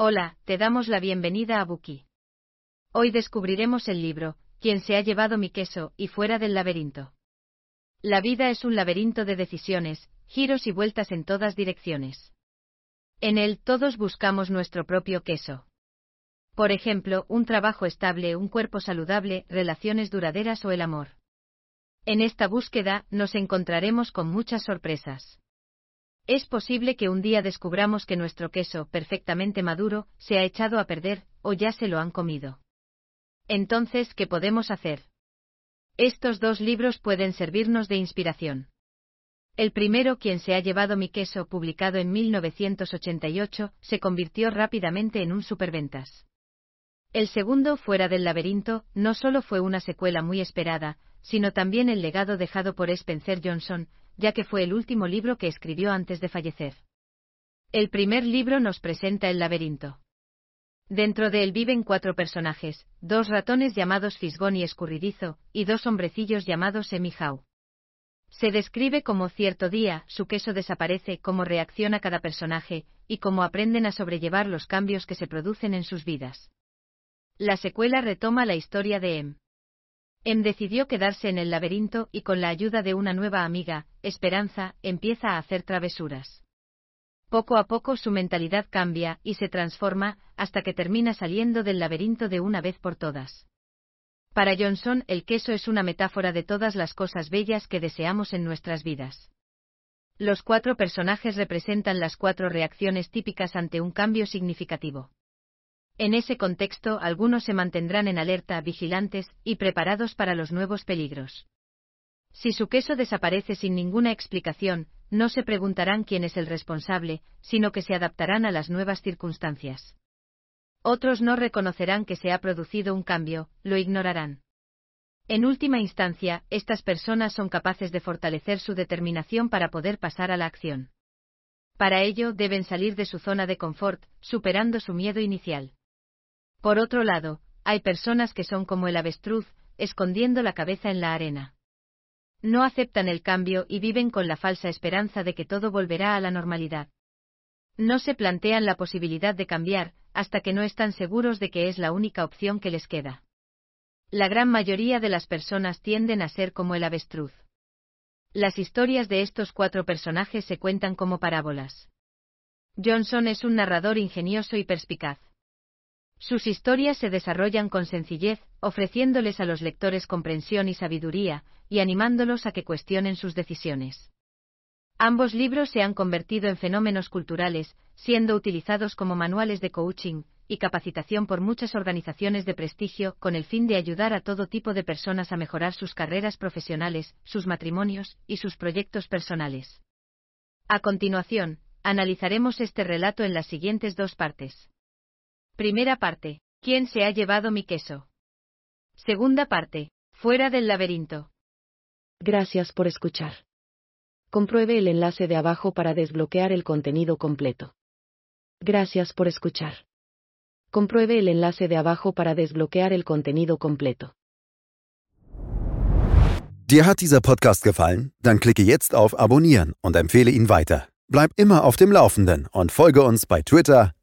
Hola, te damos la bienvenida a Buki. Hoy descubriremos el libro, Quien se ha llevado mi queso, y fuera del laberinto. La vida es un laberinto de decisiones, giros y vueltas en todas direcciones. En él todos buscamos nuestro propio queso. Por ejemplo, un trabajo estable, un cuerpo saludable, relaciones duraderas o el amor. En esta búsqueda nos encontraremos con muchas sorpresas. Es posible que un día descubramos que nuestro queso, perfectamente maduro, se ha echado a perder, o ya se lo han comido. Entonces, ¿qué podemos hacer? Estos dos libros pueden servirnos de inspiración. El primero, Quien se ha llevado mi queso, publicado en 1988, se convirtió rápidamente en un superventas. El segundo, Fuera del laberinto, no solo fue una secuela muy esperada, sino también el legado dejado por Spencer Johnson, ya que fue el último libro que escribió antes de fallecer. El primer libro nos presenta el laberinto. Dentro de él viven cuatro personajes, dos ratones llamados Fisgón y Escurridizo, y dos hombrecillos llamados Emihau. Se describe cómo cierto día su queso desaparece, cómo reacciona cada personaje, y cómo aprenden a sobrellevar los cambios que se producen en sus vidas. La secuela retoma la historia de Em. Em decidió quedarse en el laberinto y con la ayuda de una nueva amiga, Esperanza, empieza a hacer travesuras. Poco a poco su mentalidad cambia y se transforma hasta que termina saliendo del laberinto de una vez por todas. Para Johnson, el queso es una metáfora de todas las cosas bellas que deseamos en nuestras vidas. Los cuatro personajes representan las cuatro reacciones típicas ante un cambio significativo. En ese contexto, algunos se mantendrán en alerta, vigilantes y preparados para los nuevos peligros. Si su queso desaparece sin ninguna explicación, no se preguntarán quién es el responsable, sino que se adaptarán a las nuevas circunstancias. Otros no reconocerán que se ha producido un cambio, lo ignorarán. En última instancia, estas personas son capaces de fortalecer su determinación para poder pasar a la acción. Para ello deben salir de su zona de confort, superando su miedo inicial. Por otro lado, hay personas que son como el avestruz, escondiendo la cabeza en la arena. No aceptan el cambio y viven con la falsa esperanza de que todo volverá a la normalidad. No se plantean la posibilidad de cambiar, hasta que no están seguros de que es la única opción que les queda. La gran mayoría de las personas tienden a ser como el avestruz. Las historias de estos cuatro personajes se cuentan como parábolas. Johnson es un narrador ingenioso y perspicaz. Sus historias se desarrollan con sencillez, ofreciéndoles a los lectores comprensión y sabiduría, y animándolos a que cuestionen sus decisiones. Ambos libros se han convertido en fenómenos culturales, siendo utilizados como manuales de coaching y capacitación por muchas organizaciones de prestigio con el fin de ayudar a todo tipo de personas a mejorar sus carreras profesionales, sus matrimonios y sus proyectos personales. A continuación, analizaremos este relato en las siguientes dos partes. Primera parte. ¿Quién se ha llevado mi queso? Segunda parte. Fuera del laberinto. Gracias por escuchar. Compruebe el enlace de abajo para desbloquear el contenido completo. Gracias por escuchar. Compruebe el enlace de abajo para desbloquear el contenido completo. Dir hat dieser Podcast gefallen? Dann klicke jetzt auf Abonnieren und empfehle ihn weiter. Bleib immer auf dem Laufenden und folge uns bei Twitter,